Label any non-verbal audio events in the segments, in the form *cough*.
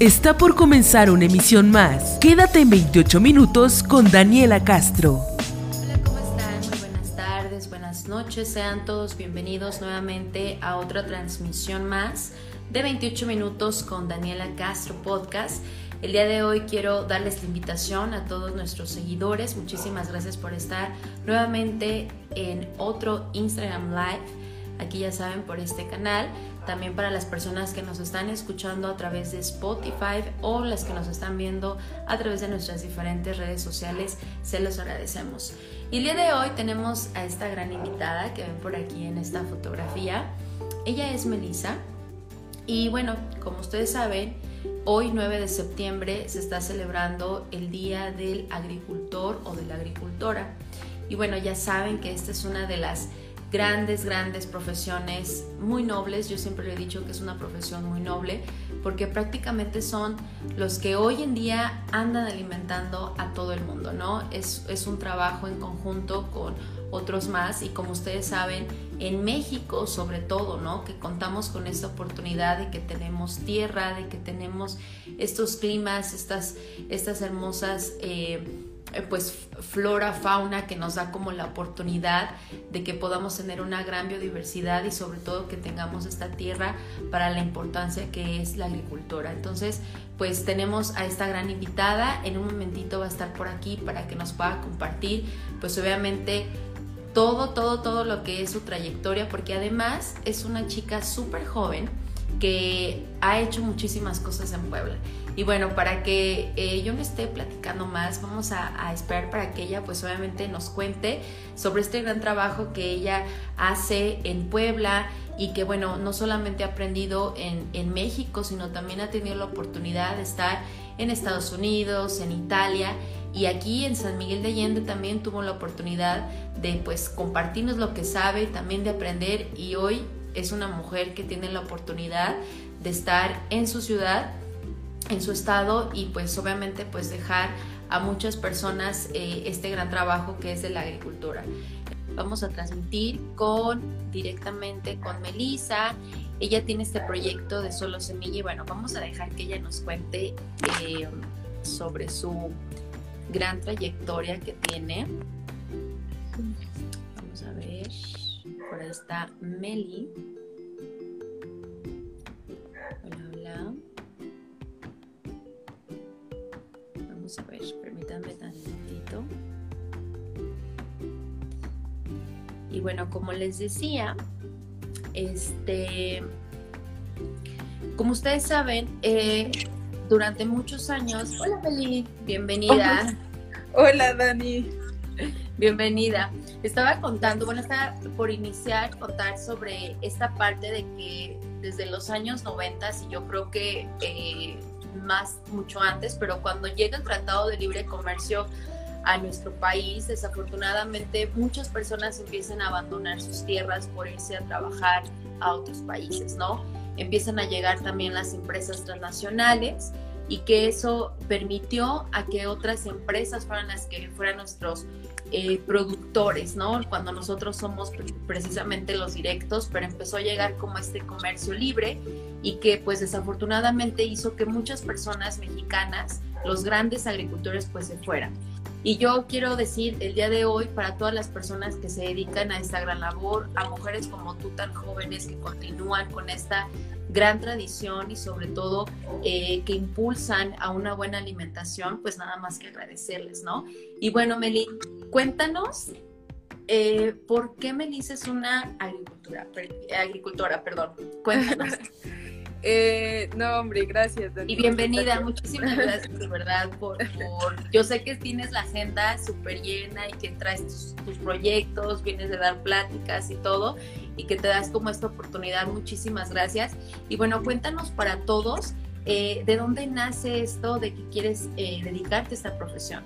Está por comenzar una emisión más. Quédate en 28 minutos con Daniela Castro. Hola, ¿cómo están? Muy buenas tardes, buenas noches. Sean todos bienvenidos nuevamente a otra transmisión más de 28 minutos con Daniela Castro Podcast. El día de hoy quiero darles la invitación a todos nuestros seguidores. Muchísimas gracias por estar nuevamente en otro Instagram Live. Aquí ya saben por este canal. También para las personas que nos están escuchando a través de Spotify o las que nos están viendo a través de nuestras diferentes redes sociales, se los agradecemos. Y el día de hoy tenemos a esta gran invitada que ven por aquí en esta fotografía. Ella es Melissa. Y bueno, como ustedes saben, hoy 9 de septiembre se está celebrando el Día del Agricultor o de la Agricultora. Y bueno, ya saben que esta es una de las grandes, grandes profesiones muy nobles. Yo siempre le he dicho que es una profesión muy noble porque prácticamente son los que hoy en día andan alimentando a todo el mundo, ¿no? Es, es un trabajo en conjunto con otros más y como ustedes saben, en México sobre todo, ¿no? Que contamos con esta oportunidad de que tenemos tierra, de que tenemos estos climas, estas, estas hermosas... Eh, pues flora, fauna que nos da como la oportunidad de que podamos tener una gran biodiversidad y sobre todo que tengamos esta tierra para la importancia que es la agricultura. Entonces, pues tenemos a esta gran invitada, en un momentito va a estar por aquí para que nos pueda compartir, pues obviamente todo, todo, todo lo que es su trayectoria, porque además es una chica súper joven que ha hecho muchísimas cosas en Puebla. Y bueno, para que eh, yo me esté platicando más, vamos a, esperar para que ella pues obviamente nos cuente sobre este gran trabajo que ella hace en Puebla y que bueno, no solamente ha aprendido en, en México, sino también ha tenido la oportunidad de estar en Estados Unidos, en Italia y aquí en San Miguel de Allende también tuvo la oportunidad de pues compartirnos lo que sabe, también de aprender y hoy es una mujer que tiene la oportunidad de estar en su ciudad en su estado y pues obviamente pues dejar a muchas personas eh, este gran trabajo que es de la agricultura. Vamos a transmitir con directamente con Melissa. Ella tiene este proyecto de Solo Semilla y bueno, vamos a dejar que ella nos cuente eh, sobre su gran trayectoria que tiene. Vamos a ver, por ahí está Meli. A ver, permítanme tantito. Y bueno, como les decía, este, como ustedes saben, eh, durante muchos años, hola Feli, bienvenida. Hola Dani. Bienvenida. Estaba contando, bueno, estaba por iniciar contar sobre esta parte de que desde los años 90 y yo creo que eh, más mucho antes, pero cuando llega el Tratado de Libre Comercio a nuestro país, desafortunadamente muchas personas empiezan a abandonar sus tierras por irse a trabajar a otros países, ¿no? Empiezan a llegar también las empresas transnacionales y que eso permitió a que otras empresas fueran las que fueran nuestros eh, productores, ¿no? Cuando nosotros somos precisamente los directos, pero empezó a llegar como este comercio libre y que pues desafortunadamente hizo que muchas personas mexicanas, los grandes agricultores pues se fueran. Y yo quiero decir el día de hoy para todas las personas que se dedican a esta gran labor, a mujeres como tú tan jóvenes que continúan con esta gran tradición y sobre todo eh, que impulsan a una buena alimentación, pues nada más que agradecerles, ¿no? Y bueno, Meli, cuéntanos eh, por qué Melissa es una agricultura, agricultora, perdón, cuéntanos. *laughs* Eh, no, hombre, gracias. Y bienvenida, muchísimas gracias de verdad por, Yo sé que tienes la agenda súper llena y que traes tus, proyectos, vienes de dar pláticas y todo, y que te das como esta oportunidad. Muchísimas gracias. Y bueno, cuéntanos para todos, eh, ¿de dónde nace esto de que quieres eh, dedicarte a esta profesión?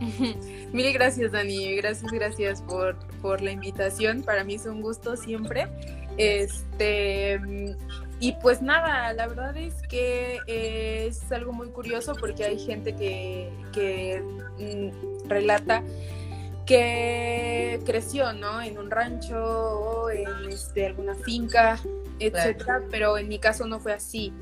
*laughs* Mil gracias, Dani. Gracias, gracias por, por la invitación. Para mí es un gusto siempre. Este y pues nada, la verdad es que eh, es algo muy curioso porque hay gente que, que mm, relata que creció, ¿no? En un rancho o en este, alguna finca, etcétera, pero en mi caso no fue así.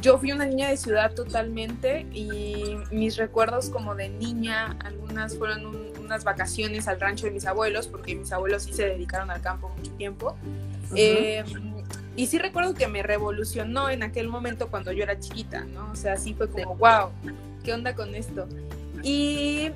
Yo fui una niña de ciudad totalmente y mis recuerdos como de niña, algunas fueron unas vacaciones al rancho de mis abuelos, porque mis abuelos sí se dedicaron al campo mucho tiempo. Em, y sí recuerdo que me revolucionó en aquel momento cuando yo era chiquita, ¿no? O sea, sí fue como, wow, ¿qué onda con esto? Y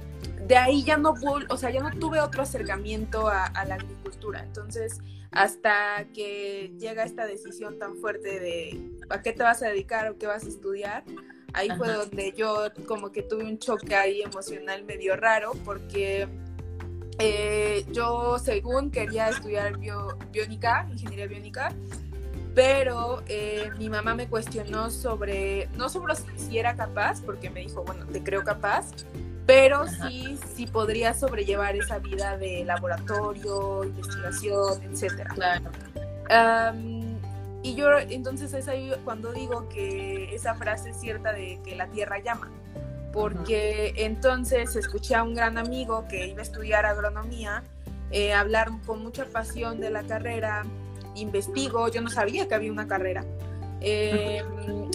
de ahí ya no, o sea, ya no tuve otro acercamiento a, a la agricultura. Entonces, hasta que llega esta decisión tan fuerte de a qué te vas a dedicar o qué vas a estudiar, ahí fue donde yo como que tuve un choque ahí emocional medio raro porque eh, yo según quería estudiar biónica, ingeniería biónica, pero eh, mi mamá me cuestionó sobre, no sobre si era capaz, porque me dijo, bueno, te creo capaz, pero sí, sí podría sobrellevar esa vida de laboratorio, investigación, etcétera. Claro. y yo entonces es ahí cuando digo que esa frase es cierta de que la tierra llama, porque entonces escuché a un gran amigo que iba a estudiar agronomía eh, hablar con mucha pasión de la carrera, investigo, yo no sabía que había una carrera. Eh,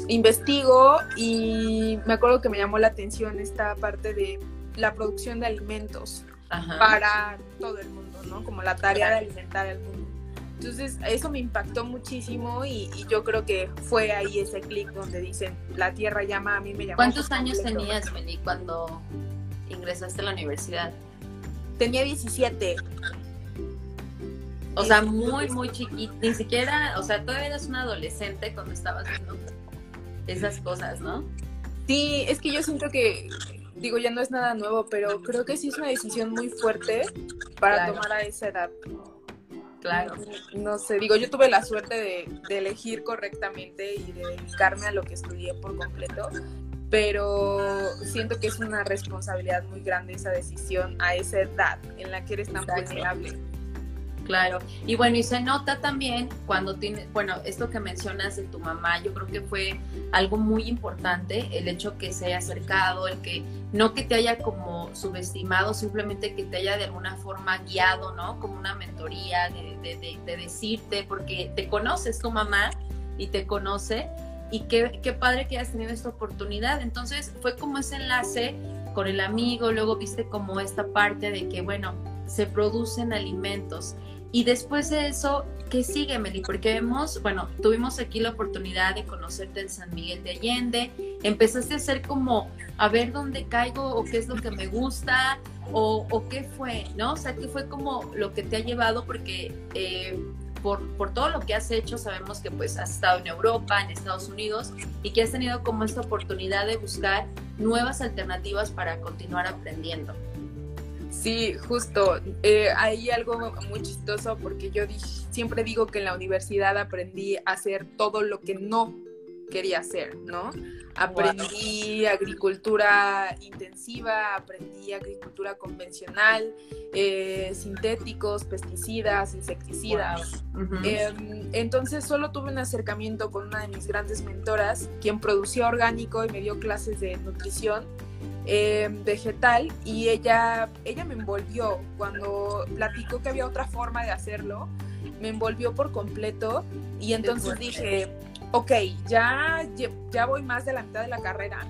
investigo y me acuerdo que me llamó la atención esta parte de la producción de alimentos para todo el mundo, ¿no? Como la tarea de alimentar al mundo. Entonces, eso me impactó muchísimo y, yo creo que fue ahí ese clic donde dicen, la tierra llama, a mí me llama. ¿Cuántos años tenías, Meli, cuando ingresaste a la universidad? Tenía 17. O sea, muy, muy chiquita, ni siquiera, o sea, todavía eras una adolescente cuando estabas haciendo esas cosas, ¿no? Sí, es que yo siento que, digo, ya no es nada nuevo, pero creo que sí es una decisión muy fuerte para tomar a esa edad. Claro. No, sé, digo, yo tuve la suerte de, de, elegir correctamente y de dedicarme a lo que estudié por completo, pero siento que es una responsabilidad muy grande esa decisión a esa edad en la que eres tan vulnerable. Claro, y bueno, y se nota también cuando tiene, bueno, esto que mencionas de tu mamá, yo creo que fue algo muy importante, el hecho que se haya acercado, el que no que te haya como subestimado, simplemente que te haya de alguna forma guiado, ¿no? Como una mentoría de, de, de, decirte, porque te conoces tu mamá y te conoce, y qué, qué padre que hayas tenido esta oportunidad. Entonces fue como ese enlace con el amigo, luego viste como esta parte de que, bueno, se producen alimentos y después de eso, ¿qué sigue, Meli? Porque vemos, bueno, tuvimos aquí la oportunidad de conocerte en San Miguel de Allende, empezaste a hacer como, a ver dónde caigo o qué es lo que me gusta o, qué fue, ¿no? O sea, ¿qué fue como lo que te ha llevado? Porque eh, por, por, todo lo que has hecho, sabemos que pues has estado en Europa, en Estados Unidos y que has tenido como esta oportunidad de buscar nuevas alternativas para continuar aprendiendo. Sí, justo. Eh, hay algo muy chistoso porque yo siempre digo que en la universidad aprendí a hacer todo lo que no quería hacer, ¿no? Aprendí agricultura intensiva, aprendí agricultura convencional, eh, sintéticos, pesticidas, insecticidas. Em, entonces solo tuve un acercamiento con una de mis grandes mentoras, quien producía orgánico y me dio clases de nutrición eh, vegetal y ella, ella me envolvió. Cuando platicó que había otra forma de hacerlo, me envolvió por completo y entonces dije, ok, ya, ya voy más de la mitad de la carrera,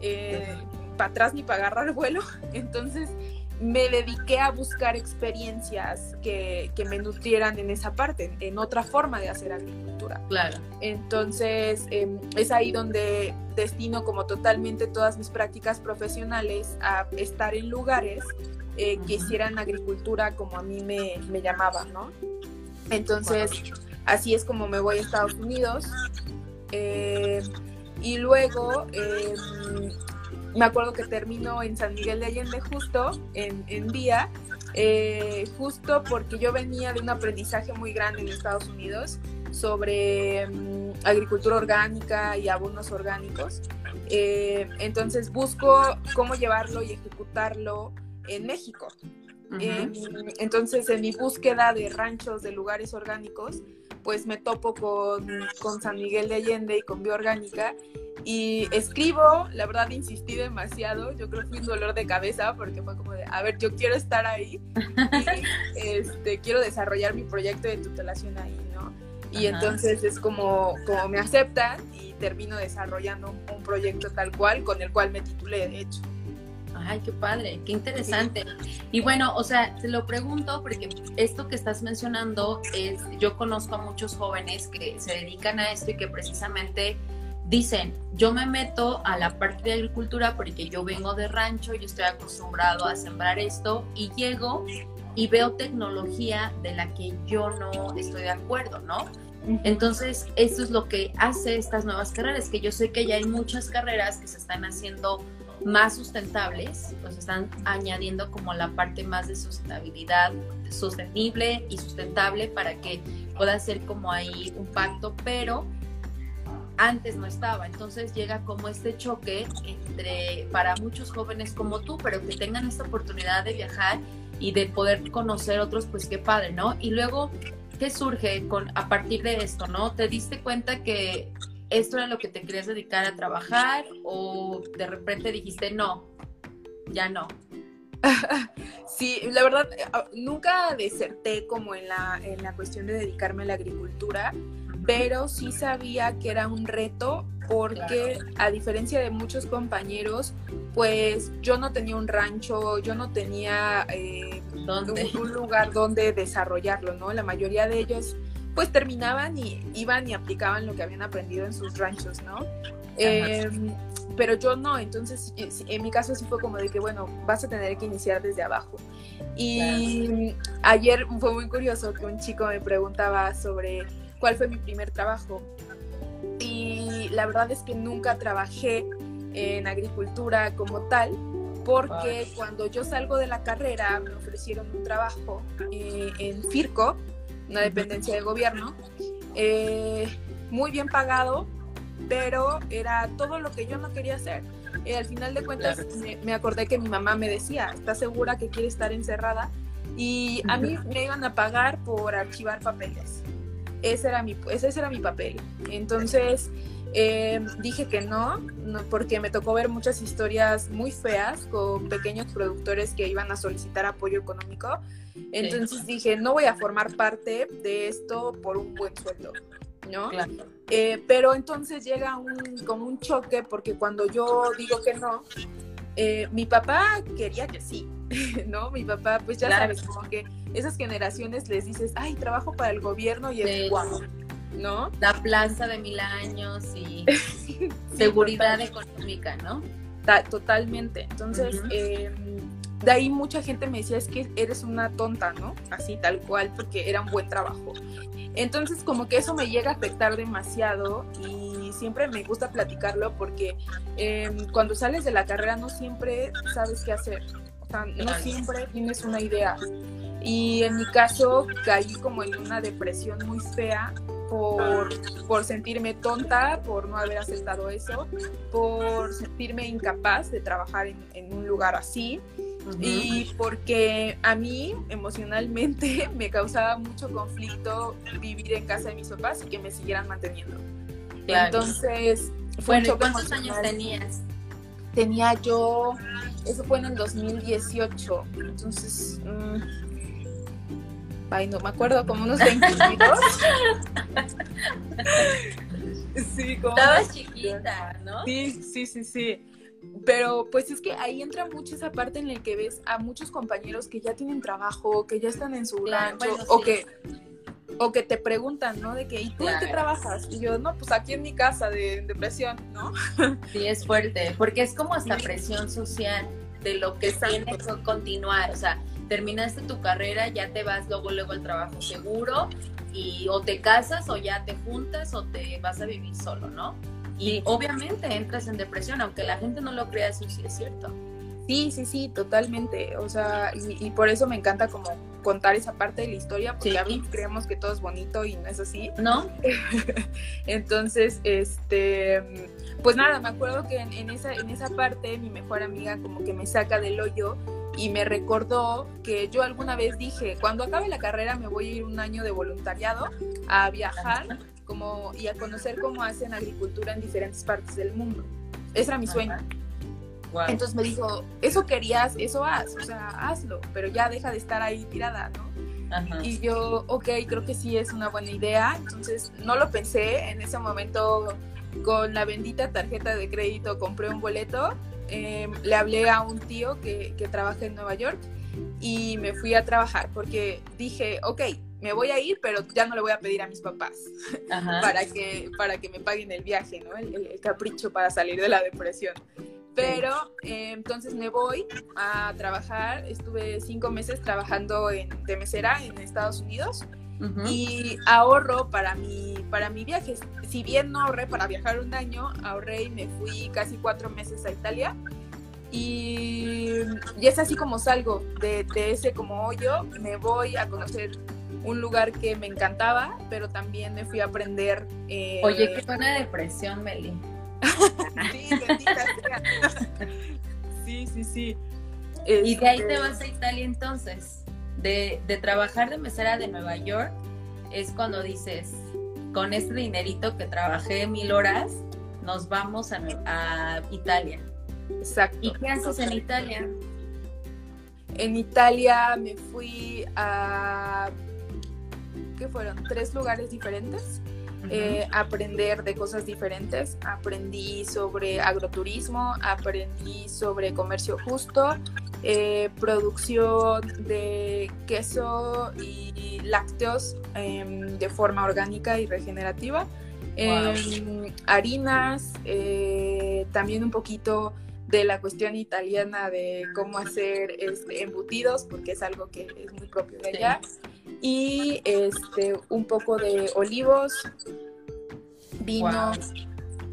eh, para atrás ni para agarrar vuelo, *laughs* entonces me dediqué a buscar experiencias que, que, me nutrieran en esa parte, en otra forma de hacer agricultura. Claro. Entonces, em, es ahí donde destino como totalmente todas mis prácticas profesionales a estar en lugares eh, que hicieran agricultura como a mí me, me llamaba, ¿no? Entonces, así es como me voy a Estados Unidos. Eh, y luego em, me acuerdo que terminó en San Miguel de Allende justo, en, en Vía, eh, justo porque yo venía de un aprendizaje muy grande en Estados Unidos sobre mm, agricultura orgánica y abonos orgánicos. Eh, entonces busco cómo llevarlo y ejecutarlo en México. Entonces en mi búsqueda de ranchos, de lugares orgánicos, pues me topo con, con San Miguel de Allende y con Bioorgánica y escribo, la verdad insistí demasiado, yo creo que fue un dolor de cabeza porque fue como de, a ver, yo quiero estar ahí y *laughs* este, quiero desarrollar mi proyecto de tutelación ahí, ¿no? Y entonces es como, como me aceptan y termino desarrollando un, proyecto tal cual con el cual me titulé, de hecho. Ay, qué padre, qué interesante. Y bueno, o sea, te lo pregunto porque esto que estás mencionando es, yo conozco a muchos jóvenes que se dedican a esto y que precisamente dicen, yo me meto a la parte de agricultura porque yo vengo de rancho, yo estoy acostumbrado a sembrar esto y llego y veo tecnología de la que yo no estoy de acuerdo, ¿no? Entonces, eso es lo que hace estas nuevas carreras, que yo sé que ya hay muchas carreras que se están haciendo más sustentables, pues están añadiendo como la parte más de sustentabilidad sostenible y sustentable para que pueda ser como ahí un pacto, pero antes no estaba. Entonces llega como este choque entre para muchos jóvenes como tú, pero que tengan esta oportunidad de viajar y de poder conocer otros, pues qué padre, ¿no? Y luego, ¿qué surge con a partir de esto, no? ¿Te diste cuenta que esto era lo que te querías dedicar a trabajar o de repente dijiste no, ya no? *laughs* Sí, la verdad, eh, nunca deserté como en la, en la cuestión de dedicarme a la agricultura pero sí sabía que era un reto porque a diferencia de muchos compañeros, pues yo no tenía un rancho, yo no tenía eh, un, lugar donde desarrollarlo, ¿no? La mayoría de ellos pues terminaban y iban y aplicaban lo que habían aprendido en sus ranchos, ¿no? Em, pero yo no, entonces en mi caso sí fue como de que, bueno, vas a tener que iniciar desde abajo. Y ayer fue muy curioso que un chico me preguntaba sobre cuál fue mi primer trabajo. Y la verdad es que nunca trabajé en agricultura como tal, porque cuando yo salgo de la carrera me ofrecieron un trabajo eh, en FIRCO, una dependencia de gobierno, eh, muy bien pagado, pero era todo lo que yo no quería hacer. Y al final de cuentas me, me, acordé que mi mamá me decía, ¿estás segura que quiere estar encerrada? Y a mí me iban a pagar por archivar papeles ese era mi, ese era mi papel. Entonces eh, dije que no, no, porque me tocó ver muchas historias muy feas con pequeños productores que iban a solicitar apoyo económico. Entonces dije, no voy a formar parte de esto por un buen sueldo. ¿no? Eh, pero entonces llega un, como un choque porque cuando yo digo que no, eh, mi papá quería que sí, *laughs* ¿no? Mi papá, pues ya sabes, como que esas generaciones les dices, ay, trabajo para el gobierno y es guapo, ¿no? La plaza de mil años y *laughs* seguridad económica, ¿no? totalmente. Entonces, em, de ahí mucha gente me decía, es que eres una tonta, ¿no? Así, tal cual, porque era un buen trabajo. Entonces, como que eso me llega a afectar demasiado y siempre me gusta platicarlo porque em, cuando sales de la carrera no siempre sabes qué hacer. O sea, no siempre tienes una idea. Y en mi caso caí como en una depresión muy fea por, por, sentirme tonta, por no haber aceptado eso, por sentirme incapaz de trabajar en, un lugar así y porque a mí emocionalmente *laughs* me causaba mucho conflicto vivir en casa de mis papás y que me siguieran manteniendo. Entonces, fue ¿cuántos años tenías? Tenía yo, eso fue en el 2018, entonces... Mm, ay, no me acuerdo, como unos 22. *laughs* sí, como Estabas chiquita, ¿no? Sí, sí, sí, sí. Pero pues es que ahí entra mucho esa parte en la que ves a muchos compañeros que ya tienen trabajo, que ya están en su rancho, o que o que te preguntan, ¿no? De que, ¿y tú en qué trabajas? Y yo, no, pues aquí en mi casa de depresión, ¿no? *laughs* Sí, es fuerte, porque es como esta presión social de lo que tiene que continuar, o sea, terminaste tu carrera, ya te vas luego, luego al trabajo seguro y o te casas o ya te juntas o te vas a vivir solo, ¿no? Y obviamente entras en depresión, aunque la gente no lo crea, eso sí es cierto. Sí, sí, sí, totalmente. O sea, y, por eso me encanta como contar esa parte de la historia, porque a mí creemos que todo es bonito y no es así. ¿No? *laughs* Entonces, este, pues nada, me acuerdo que en, en, esa, en esa parte mi mejor amiga como que me saca del hoyo y me recordó que yo alguna vez dije, cuando acabe la carrera me voy a ir un año de voluntariado a viajar como, y a conocer cómo hacen agricultura en diferentes partes del mundo. Ese era mi sueño. Entonces me dijo, eso querías, eso haz, o sea, hazlo, pero ya deja de estar ahí tirada, ¿no? Y yo, ok, creo que sí es una buena idea. Entonces no lo pensé. En ese momento, con la bendita tarjeta de crédito, compré un boleto. Em, le hablé a un tío que, que trabaja en Nueva York y me fui a trabajar porque dije, ok, me voy a ir, pero ya no le voy a pedir a mis papás *laughs* para, que, para que me paguen el viaje, ¿no? El, capricho para salir de la depresión. Pero eh, entonces me voy a trabajar, estuve cinco meses trabajando en, de mesera en Estados Unidos y ahorro para mi, para mi viaje. Si bien no ahorré para viajar un año, ahorré y me fui casi cuatro meses a Italia. Y, y es así como salgo de, de ese como hoyo, me voy a conocer un lugar que me encantaba, pero también me fui a aprender. Eh... Oye, qué buena depresión, Meli. *laughs* sí, *laughs* sí, sí, sí. Y de ahí te este vas a Italia entonces. De, de trabajar de mesera de Nueva York es cuando dices, con este dinerito que trabajé mil horas, nos vamos a, a Italia. Exacto. ¿Y qué haces en Italia? En Italia me fui a que fueron tres lugares diferentes. Eh, aprender de cosas diferentes. Aprendí sobre agroturismo, aprendí sobre comercio justo, eh, producción de queso y lácteos em, de forma orgánica y regenerativa, em, harinas, eh, también un poquito de la cuestión italiana de cómo hacer este, embutidos, porque es algo que es muy propio de allá y este, un poco de olivos, vino.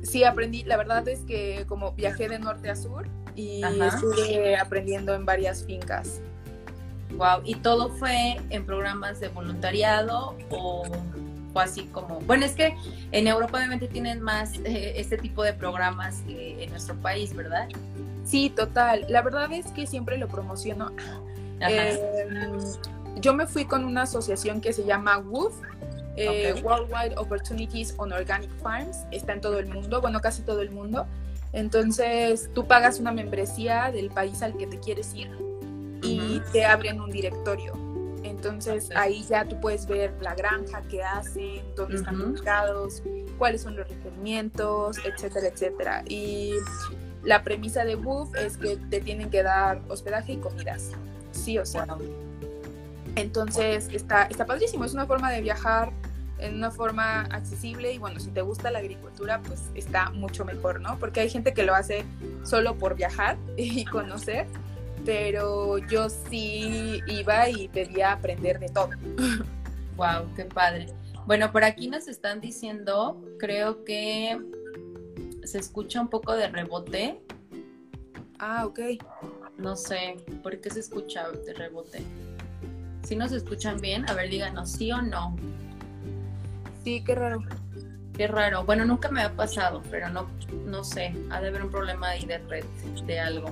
Sí, aprendí, la verdad es que como viajé de norte a sur y estuve aprendiendo en varias fincas. Wow, ¿y todo fue en programas de voluntariado o fue así como, bueno, es que en Europa obviamente tienen más eh, este tipo de programas que en nuestro país, ¿verdad? Sí, total. La verdad es que siempre lo promociono. Eh, yo me fui con una asociación que se llama WOOF, eh, Worldwide Opportunities on Organic Farms, está en todo el mundo, bueno, casi todo el mundo. Entonces, tú pagas una membresía del país al que te quieres ir y te abren un directorio. Entonces, ahí ya tú puedes ver la granja, qué hacen, dónde están ubicados, cuáles son los requerimientos, etcétera, etcétera. Y la premisa de WOOF es que te tienen que dar hospedaje y comidas, sí o sí. Entonces está, está padrísimo, es una forma de viajar en una forma accesible y bueno, si te gusta la agricultura, pues está mucho mejor, ¿no? Porque hay gente que lo hace solo por viajar *laughs* y conocer, pero yo sí iba y pedía aprender de todo. *laughs* Wow, qué padre. Bueno, por aquí nos están diciendo, creo que se escucha un poco de rebote. Ah, ok. No sé, ¿por qué se escucha de rebote? Si nos escuchan bien, a ver, díganos sí o no. Sí, qué raro. Qué raro. Bueno, nunca me ha pasado, pero no, no sé. Ha de haber un problema ahí de red, de algo.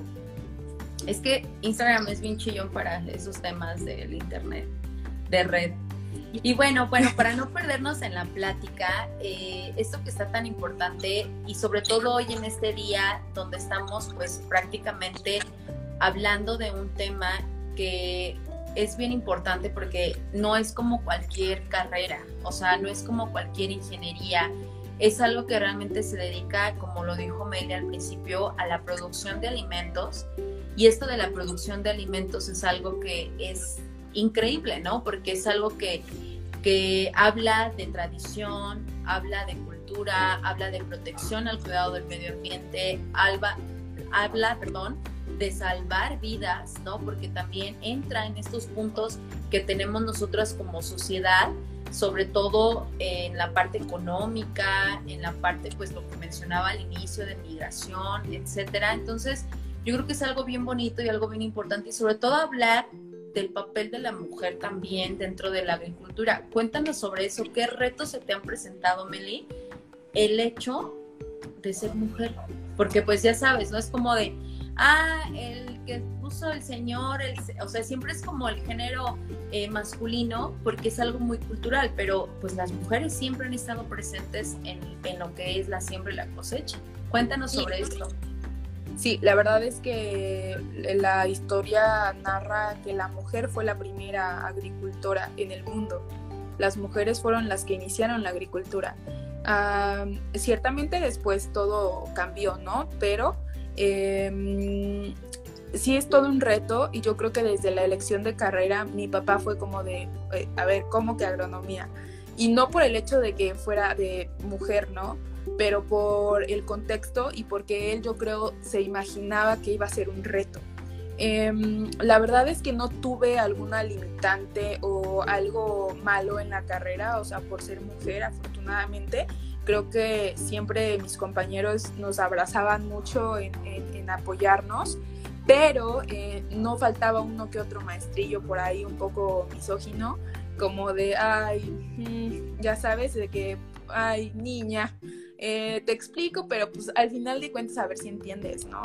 Es que Instagram es bien chillón para esos temas del internet, de red. Y bueno, bueno, para no perdernos en la plática, eh, esto que está tan importante y sobre todo hoy en este día donde estamos pues prácticamente hablando de un tema que es bien importante porque no es como cualquier carrera, o sea, no es como cualquier ingeniería, es algo que realmente se dedica, como lo dijo Meli al principio, a la producción de alimentos. Y esto de la producción de alimentos es algo que es increíble, ¿no? Porque es algo que, que habla de tradición, habla de cultura, habla de protección al cuidado del medio ambiente, habla, habla perdón, de salvar vidas, ¿no? Porque también entra en estos puntos que tenemos nosotras como sociedad, sobre todo en la parte económica, en la parte, pues lo que mencionaba al inicio de migración, etcétera. Entonces, yo creo que es algo bien bonito y algo bien importante y sobre todo hablar del papel de la mujer también dentro de la agricultura. Cuéntanos sobre eso, ¿qué retos se te han presentado, Meli? El hecho de ser mujer, porque pues ya sabes, no es como de, ah, el que puso el señor, el, o sea, siempre es como el género eh, masculino porque es algo muy cultural, pero pues las mujeres siempre han estado presentes en, lo que es la siembra y la cosecha. Cuéntanos sobre esto. Sí, la verdad es que la historia narra que la mujer fue la primera agricultora en el mundo. Las mujeres fueron las que iniciaron la agricultura. ciertamente después todo cambió, ¿no? Pero em, sí es todo un reto y yo creo que desde la elección de carrera mi papá fue como de, a ver, ¿cómo que agronomía? Y no por el hecho de que fuera de mujer, ¿no? pero por el contexto y porque él yo creo se imaginaba que iba a ser un reto. Em, la verdad es que no tuve alguna limitante o algo malo en la carrera, o sea, por ser mujer, afortunadamente. Creo que siempre mis compañeros nos abrazaban mucho en, apoyarnos, pero eh, no faltaba uno que otro maestrillo por ahí un poco misógino, como de, ay, ya sabes, de que, ay, niña, eh, te explico, pero pues al final de cuentas a ver si entiendes, ¿no?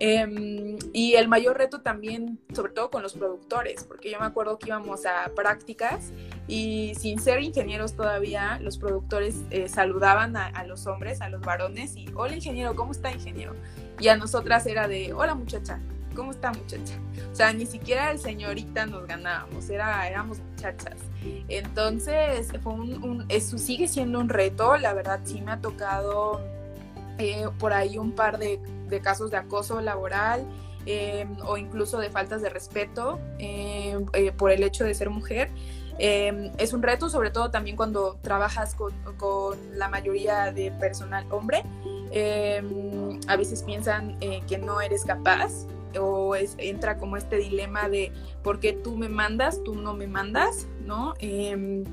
Em, y el mayor reto también, sobre todo con los productores, porque yo me acuerdo que íbamos a prácticas y sin ser ingenieros todavía, los productores eh, saludaban a, los hombres, a los varones y, hola ingeniero, ¿cómo está ingeniero? Y a nosotras era de, hola muchacha, ¿cómo está muchacha? O sea, ni siquiera el señorita nos ganábamos, era, éramos muchachas. Entonces, fue un, eso sigue siendo un reto, la verdad sí me ha tocado eh, por ahí un par de, casos de acoso laboral. Eh, o incluso de faltas de respeto eh, por el hecho de ser mujer. es un reto, sobre todo también cuando trabajas con, con la mayoría de personal hombre. a veces piensan que no eres capaz o es, entra como este dilema de por qué tú me mandas, tú no me mandas, ¿no? Em,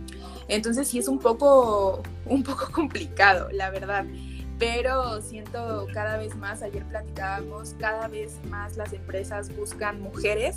entonces sí es un poco, un poco complicado, la verdad pero siento cada vez más, ayer platicábamos, cada vez más las empresas buscan mujeres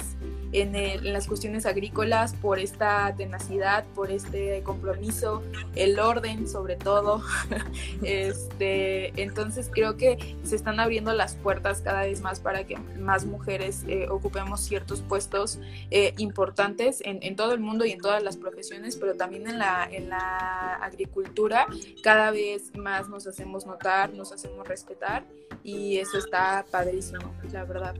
en, las cuestiones agrícolas por esta tenacidad, por este compromiso, el orden sobre todo. *laughs* este, entonces creo que se están abriendo las puertas cada vez más para que más mujeres eh, ocupemos ciertos puestos eh, importantes en, en, todo el mundo y en todas las profesiones, pero también en la, en la agricultura cada vez más nos hacemos notar, nos hacemos respetar y eso está padrísimo, la verdad.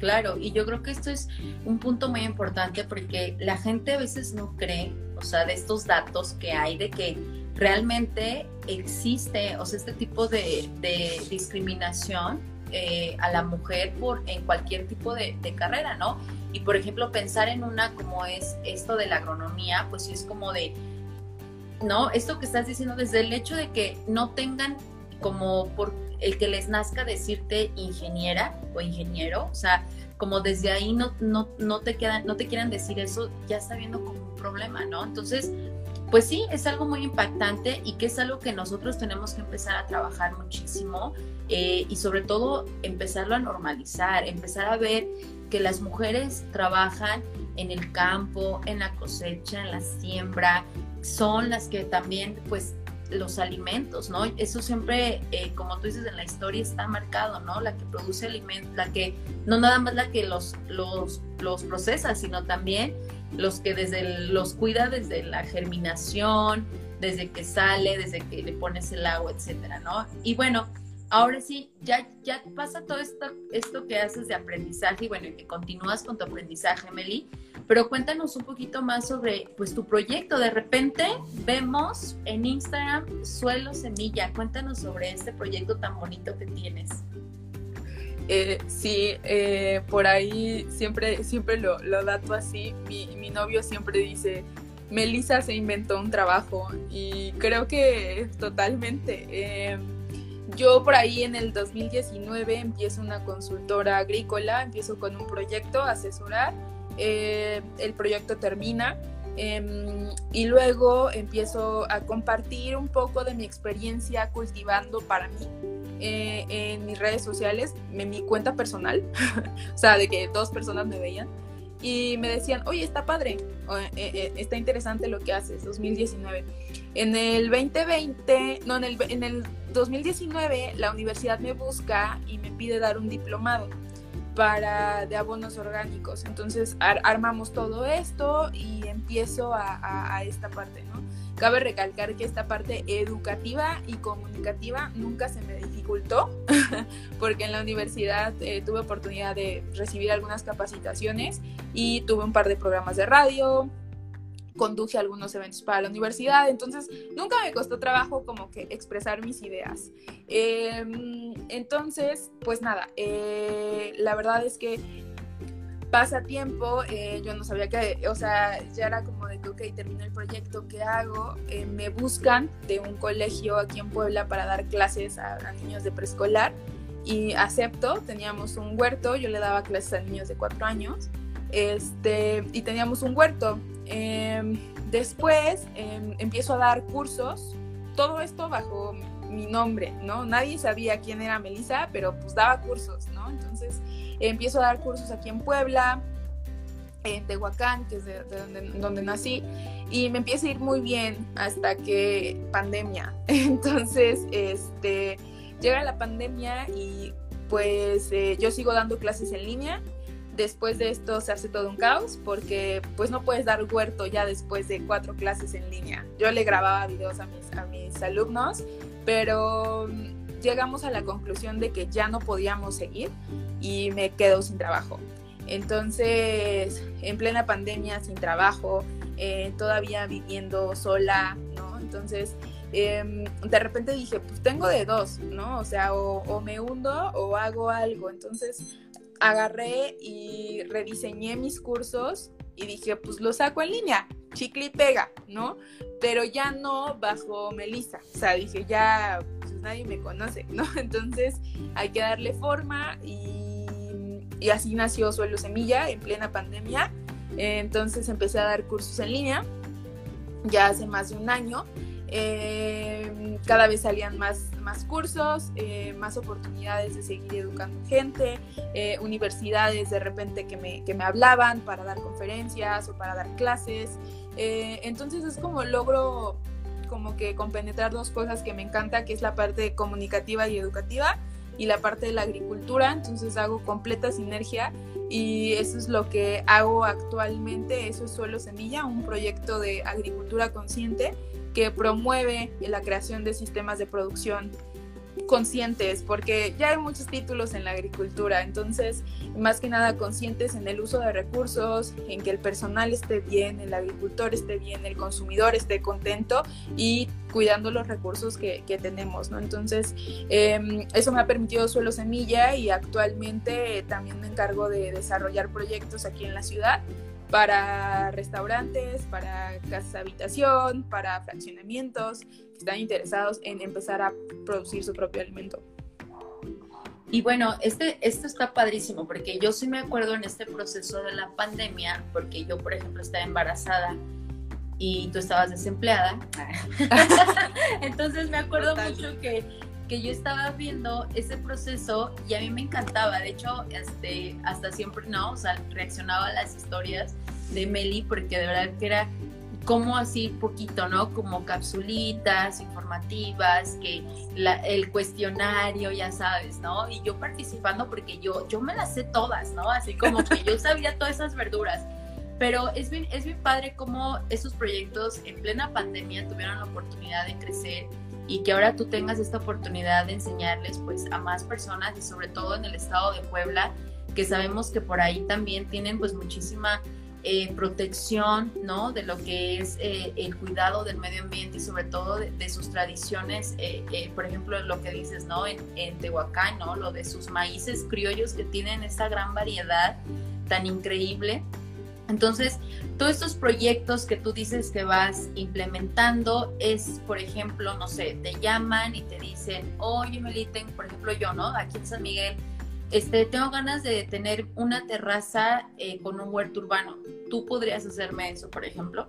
Claro, y yo creo que esto es un punto muy importante porque la gente a veces no cree, o sea, de estos datos que hay, de que realmente existe, o sea, este tipo de, discriminación eh, a la mujer en cualquier tipo de, carrera, ¿no? Y por ejemplo, pensar en una como es esto de la agronomía, pues sí es como de, ¿no? Esto que estás diciendo desde el hecho de que no tengan como por el que les nazca decirte ingeniera o ingeniero, o sea, como desde ahí no, no, no, te, no te quieran decir eso, ya está viendo como un problema, ¿no? Entonces, pues sí, es algo muy impactante y que es algo que nosotros tenemos que empezar a trabajar muchísimo eh, y sobre todo empezarlo a normalizar, empezar a ver que las mujeres trabajan en el campo, en la cosecha, en la siembra, son las que también pues los alimentos, ¿no? Eso siempre, eh, como tú dices en la historia, está marcado, ¿no? La que produce alimentos, la que, no nada más la que los, los, los procesa, sino también los que desde los cuida desde la germinación, desde que sale, desde que le pones el agua, etcétera, ¿no? Y bueno, ahora sí, ya, ya pasa todo esto, esto que haces de aprendizaje y bueno, que continúas con tu aprendizaje, Meli, pero cuéntanos un poquito más sobre pues tu proyecto. De repente vemos en Instagram Suelo Semilla. Cuéntanos sobre este proyecto tan bonito que tienes. Eh, sí, eh, por ahí siempre, siempre lo, lo dato así. Mi, mi novio siempre dice, Melissa se inventó un trabajo y creo que totalmente. Eh, yo por ahí en el 2019 empiezo una consultora agrícola, empiezo con un proyecto, asesorar, eh, el proyecto termina em, y luego empiezo a compartir un poco de mi experiencia cultivando para mí eh, en mis redes sociales, en mi cuenta personal, *laughs* o sea, de que dos personas me veían y me decían, oye, está padre, eh, está interesante lo que haces, 2019. En el 2020, no, en el, en el 2019 la universidad me busca y me pide dar un diplomado. Para de abonos orgánicos. Entonces armamos todo esto y empiezo a, esta parte, ¿no? Cabe recalcar que esta parte educativa y comunicativa nunca se me dificultó, *laughs* porque en la universidad eh, tuve oportunidad de recibir algunas capacitaciones y tuve un par de programas de radio, conduje algunos eventos para la universidad, entonces nunca me costó trabajo como que expresar mis ideas. Em, entonces, pues nada, eh, la verdad es que pasa tiempo, eh, yo no sabía que, o sea, ya era como de que, ok, terminé el proyecto, ¿qué hago? Eh, me buscan de un colegio aquí en Puebla para dar clases a, a niños de preescolar y acepto, teníamos un huerto, yo le daba clases a niños de cuatro años este, y teníamos un huerto. Em, después em, empiezo a dar cursos, todo esto bajo mi nombre, ¿no? Nadie sabía quién era Melissa, pero pues daba cursos, ¿no? Entonces empiezo a dar cursos aquí en Puebla, en Tehuacán, que es de, donde, nací, y me empieza a ir muy bien hasta que pandemia. *laughs* Entonces, este, llega la pandemia y pues eh, yo sigo dando clases en línea después de esto se hace todo un caos porque pues no puedes dar huerto ya después de cuatro clases en línea. Yo le grababa videos a mis, a mis alumnos, pero mm, llegamos a la conclusión de que ya no podíamos seguir y me quedo sin trabajo. Entonces, en plena pandemia, sin trabajo, eh, todavía viviendo sola, ¿no? Entonces, em, de repente dije, pues tengo de dos, ¿no? O sea, o, o, me hundo o hago algo. Entonces, agarré y rediseñé mis cursos y dije, pues lo saco en línea, chicle y pega, ¿no? Pero ya no bajo Melissa, o sea, dije, ya pues nadie me conoce, ¿no? *laughs* Entonces hay que darle forma y, y así nació Suelo Semilla en plena pandemia. Entonces empecé a dar cursos en línea ya hace más de un año eh, cada vez salían más, más cursos, eh, más oportunidades de seguir educando gente, eh, universidades de repente que me, que me, hablaban para dar conferencias o para dar clases. entonces es como logro como que compenetrar dos cosas que me encanta, que es la parte comunicativa y educativa y la parte de la agricultura, entonces hago completa sinergia y eso es lo que hago actualmente, eso es Suelo Semilla, un proyecto de agricultura consciente que promueve la creación de sistemas de producción conscientes, porque ya hay muchos títulos en la agricultura, entonces más que nada conscientes en el uso de recursos, en que el personal esté bien, el agricultor esté bien, el consumidor esté contento y cuidando los recursos que, tenemos, ¿no? Entonces, em, eso me ha permitido Suelo Semilla y actualmente también me encargo de desarrollar proyectos aquí en la ciudad para restaurantes, para casas de habitación, para fraccionamientos que están interesados en empezar a producir su propio alimento. Y bueno, este, esto está padrísimo porque yo sí me acuerdo en este proceso de la pandemia, porque yo, por ejemplo, estaba embarazada y tú estabas desempleada. *laughs* Entonces me acuerdo mucho que que yo estaba viendo ese proceso y a mí me encantaba. De hecho, este, hasta siempre, ¿no? O sea, reaccionaba a las historias de Meli porque de verdad que era como así poquito, ¿no? Como capsulitas informativas, que el cuestionario, ya sabes, ¿no? Y yo participando porque yo, yo me las sé todas, ¿no? Así como que yo *laughs* sabía todas esas verduras. Pero es bien, es bien padre cómo esos proyectos en plena pandemia tuvieron la oportunidad de crecer y que ahora tú tengas esta oportunidad de enseñarles pues a más personas y sobre todo en el estado de Puebla, que sabemos que por ahí también tienen pues muchísima eh, protección, ¿no? De lo que es eh, el cuidado del medio ambiente y sobre todo de, sus tradiciones, eh, por ejemplo, lo que dices, ¿no? En, en, Tehuacán, ¿no? Lo de sus maíces criollos que tienen esa gran variedad tan increíble entonces, todos estos proyectos que tú dices que vas implementando es, por ejemplo, no sé, te llaman y te dicen, oye, Meliten, por ejemplo, yo, ¿no? Aquí en San Miguel, este, tengo ganas de tener una terraza eh, con un huerto urbano. ¿Tú podrías hacerme eso, por ejemplo?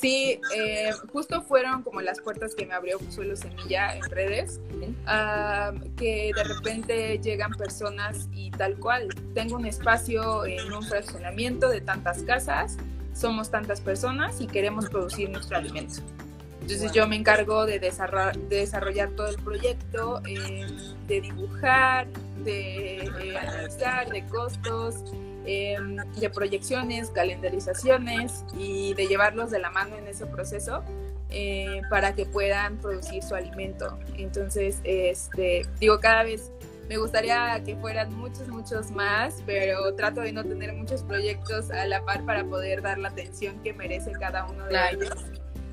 Sí, eh, justo fueron como las puertas que me abrió Suelo Semilla en redes, ah, que de repente llegan personas y tal cual, tengo un espacio en un fraccionamiento de tantas casas, somos tantas personas y queremos producir nuestro alimento. Entonces yo me encargo de desarrollar, todo el proyecto, eh, de dibujar, de eh, analizar, de costos, em, de proyecciones, calendarizaciones y de llevarlos de la mano en ese proceso eh, para que puedan producir su alimento. Entonces, este, digo, cada vez me gustaría que fueran muchos, muchos más, pero trato de no tener muchos proyectos a la par para poder dar la atención que merece cada uno de ellos.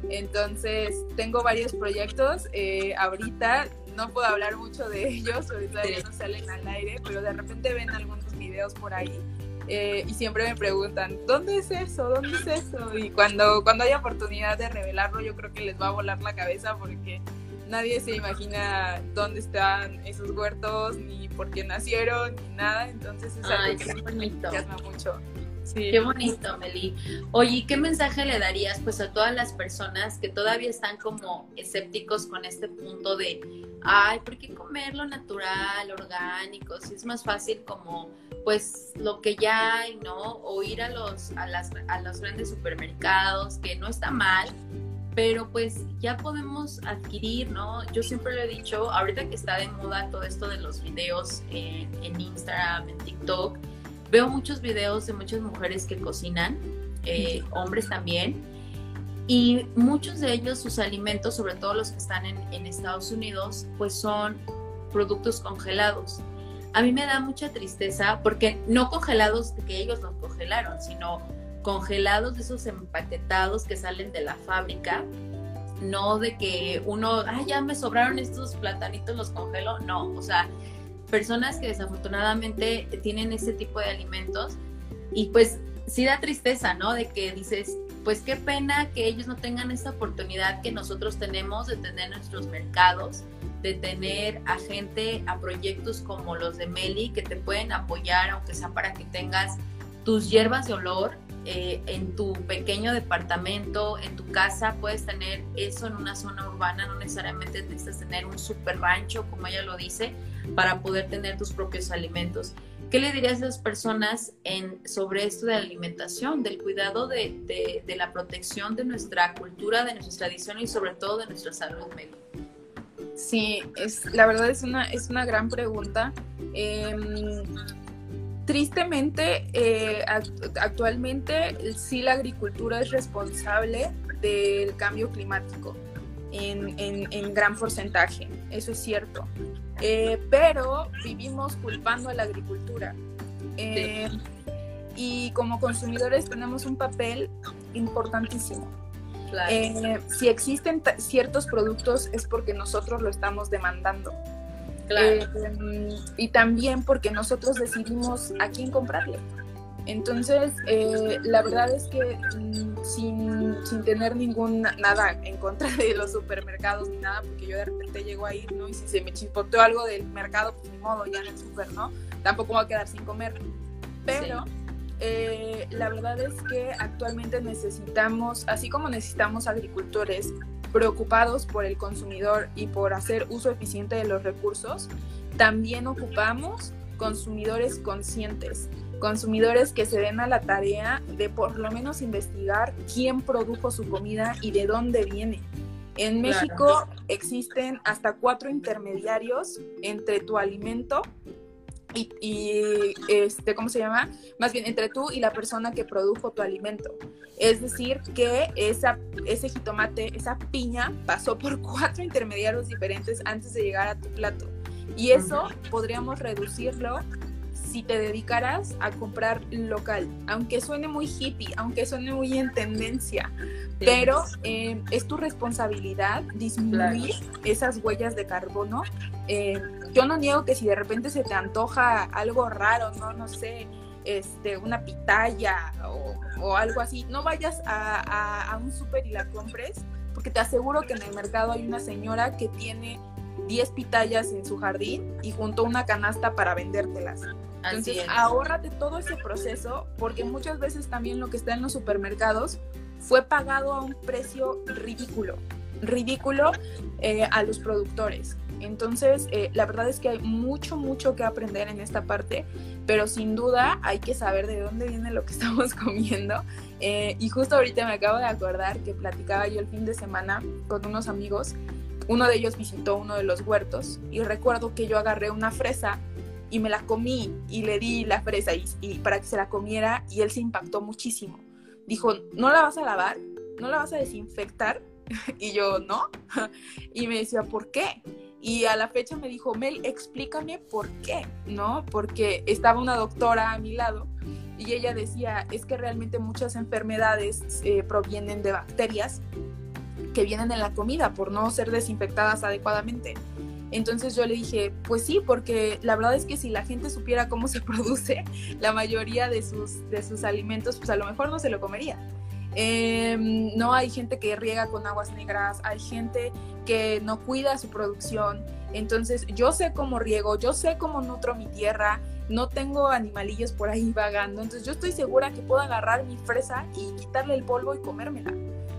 Entonces, tengo varios proyectos. Eh, ahorita no puedo hablar mucho de *laughs* ellos, porque todavía no salen al aire, pero de repente ven algunos videos por ahí. Eh, y siempre me preguntan, ¿dónde es eso? ¿Dónde es eso? Y cuando, cuando haya oportunidad de revelarlo, yo creo que les va a volar la cabeza porque nadie se imagina dónde están esos huertos, ni por qué nacieron, ni nada. Entonces es algo que me entusiasma mucho. Sí. Qué bonito, Meli. Oye, ¿qué mensaje le darías pues a todas las personas que todavía están como escépticos con este punto de, ay, ¿por qué comer lo natural, orgánico? Si es más fácil como pues lo que ya hay, ¿no? O ir a los, a, las, a los grandes supermercados, que no está mal, pero pues ya podemos adquirir, ¿no? Yo siempre lo he dicho, ahorita que está de moda todo esto de los videos en, Instagram, en TikTok, veo muchos videos de muchas mujeres que cocinan, eh, hombres también, y muchos de ellos, sus alimentos, sobre todo los que están en, en Estados Unidos, pues son productos congelados. A mí me da mucha tristeza porque no congelados que ellos los congelaron, sino congelados, de esos empaquetados que salen de la fábrica, no de que uno, ah, ya me sobraron estos platanitos, los congelo, no, o sea, personas que desafortunadamente tienen ese tipo de alimentos y pues sí da tristeza, ¿no? De que dices, pues qué pena que ellos no tengan esta oportunidad que nosotros tenemos de tener nuestros mercados, de tener a gente, a proyectos como los de Meli que te pueden apoyar, aunque sea para que tengas tus hierbas de olor eh, en tu pequeño departamento, en tu casa, puedes tener eso en una zona urbana, no necesariamente necesitas tener un super rancho, como ella lo dice, para poder tener tus propios alimentos. ¿Qué le dirías a las personas en, sobre esto de la alimentación, del cuidado de, de, la protección de nuestra cultura, de nuestras tradiciones y sobre todo de nuestra salud médica? Sí, es, la verdad es una, es una gran pregunta. Em, tristemente, eh, actualmente sí la agricultura es responsable del cambio climático en, gran porcentaje, eso es cierto. Eh, pero vivimos culpando a la agricultura. Eh, y como consumidores tenemos un papel importantísimo. Si existen ciertos productos es porque nosotros lo estamos demandando. Eh, y también porque nosotros decidimos a quién comprarle. Entonces, eh, la verdad es que mm, sin, sin, tener ningún nada en contra de los supermercados ni nada, porque yo de repente llego a ir, ¿no? Y si se me chispoteó algo del mercado, pues ni modo, ya en el super, ¿no? Tampoco me voy a quedar sin comer. Pero eh, la verdad es que actualmente necesitamos, así como necesitamos agricultores preocupados por el consumidor y por hacer uso eficiente de los recursos, también ocupamos consumidores conscientes, consumidores que se den a la tarea de por lo menos investigar quién produjo su comida y de dónde viene. En México existen hasta cuatro intermediarios entre tu alimento y, este, ¿cómo se llama? Más bien entre tú y la persona que produjo tu alimento. Es decir, que esa, ese jitomate, esa piña, pasó por *laughs* cuatro intermediarios diferentes antes de llegar a tu plato. Y eso podríamos reducirlo si te dedicaras a comprar local, aunque suene muy hippie, aunque suene muy en tendencia, pero eh, es tu responsabilidad disminuir esas huellas de carbono. Eh, yo no niego que si de repente se te antoja algo raro, no, no sé, este, una pitaya o, algo así, no vayas a, a un súper y la compres, porque te aseguro que en el mercado hay una señora que tiene 10 pitayas en su jardín y juntó una canasta para vendértelas. Entonces, ahórrate todo ese proceso porque muchas veces también lo que está en los supermercados fue pagado a un precio ridículo, ridículo eh, a los productores. Entonces, eh, la verdad es que hay mucho, mucho que aprender en esta parte, pero sin duda hay que saber de dónde viene lo que *laughs* estamos comiendo. Eh, y justo ahorita me acabo de acordar que platicaba yo el fin de semana con unos amigos uno de ellos visitó uno de los huertos y recuerdo que yo agarré una fresa y me la comí y le di la fresa y, para que se la comiera y él se impactó muchísimo. Dijo, ¿no la vas a lavar? ¿No la vas a desinfectar? *laughs* y yo, no. *laughs* y me decía, ¿por qué? Y a la fecha me dijo, Mel, explícame por qué, ¿no? Porque estaba una doctora a mi lado y ella decía, es que realmente muchas enfermedades eh, provienen de bacterias que vienen en la comida por no ser desinfectadas adecuadamente. Entonces yo le dije, pues sí, porque la verdad es que si la gente supiera cómo se *laughs* produce la mayoría de sus, de sus alimentos, pues a lo mejor no se lo comería. Em, no hay gente que riega con aguas negras, hay gente que no cuida su producción. Entonces yo sé cómo riego, yo sé cómo nutro mi tierra, no tengo animalillos por ahí vagando. Entonces yo estoy segura que puedo agarrar mi fresa y quitarle el polvo y comérmela.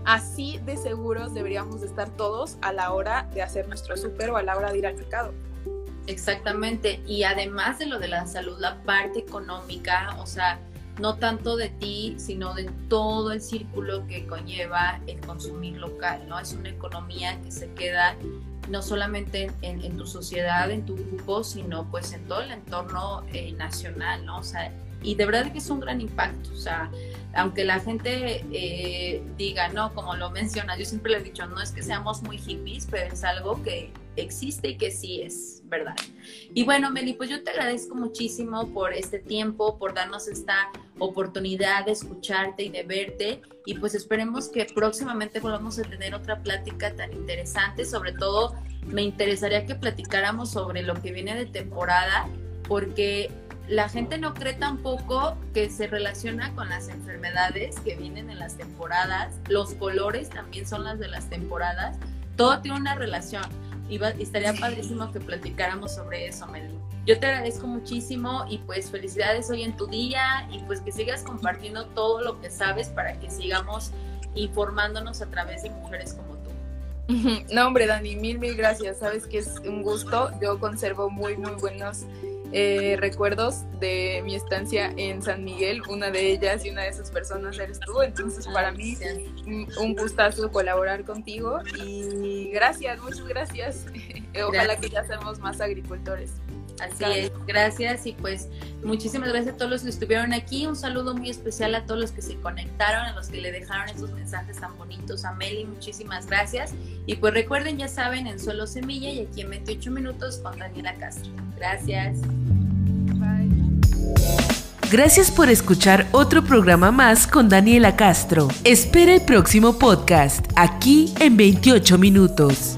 Así de seguros deberíamos estar todos a la hora de hacer nuestro súper o a la hora de ir al mercado. Exactamente. Y además de lo de la salud, la parte económica, o sea, no tanto de ti, sino de todo el círculo que conlleva el consumir local, ¿no? Es una economía que se queda no solamente en, tu sociedad, en tu grupo, sino pues en todo el entorno eh, nacional, ¿no? O sea, y de verdad que es un gran impacto, o sea, aunque la gente eh, diga, no, como lo menciona, yo siempre le he dicho, no es que seamos muy hippies, pero es algo que existe y que sí es verdad. Y bueno, Meli, pues yo te agradezco muchísimo por este tiempo, por darnos esta oportunidad de escucharte y de verte. Y pues esperemos que próximamente volvamos a tener otra plática tan interesante. Sobre todo, me interesaría que platicáramos sobre lo que viene de temporada, porque la gente no cree tampoco que se relaciona con las enfermedades que vienen en las temporadas, los colores también son las de las temporadas, todo tiene una relación y, estaría padrísimo que platicáramos sobre eso, Meli. Yo te agradezco muchísimo y pues felicidades hoy en tu día y pues que sigas compartiendo todo lo que sabes para que sigamos informándonos a través de mujeres como tú. *laughs* No, hombre, Dani, mil, mil gracias. Sabes que es un gusto. Yo conservo muy, muy buenos eh, recuerdos de mi estancia en San Miguel. Una de ellas y una de esas personas eres tú. Entonces, para mí, un gustazo colaborar contigo. Y gracias, muchas gracias. *laughs* Ojalá que ya seamos más agricultores. Así es, gracias y pues muchísimas gracias a todos los que estuvieron aquí. Un saludo muy especial a todos los que se conectaron, a los que le dejaron esos mensajes tan bonitos. A Meli, muchísimas gracias. Y pues recuerden, ya saben, en Suelo Semilla y aquí en 28 minutos con Daniela Castro. Gracias. Bye. Gracias por escuchar otro programa más con Daniela Castro. Espera el próximo podcast aquí en 28 minutos.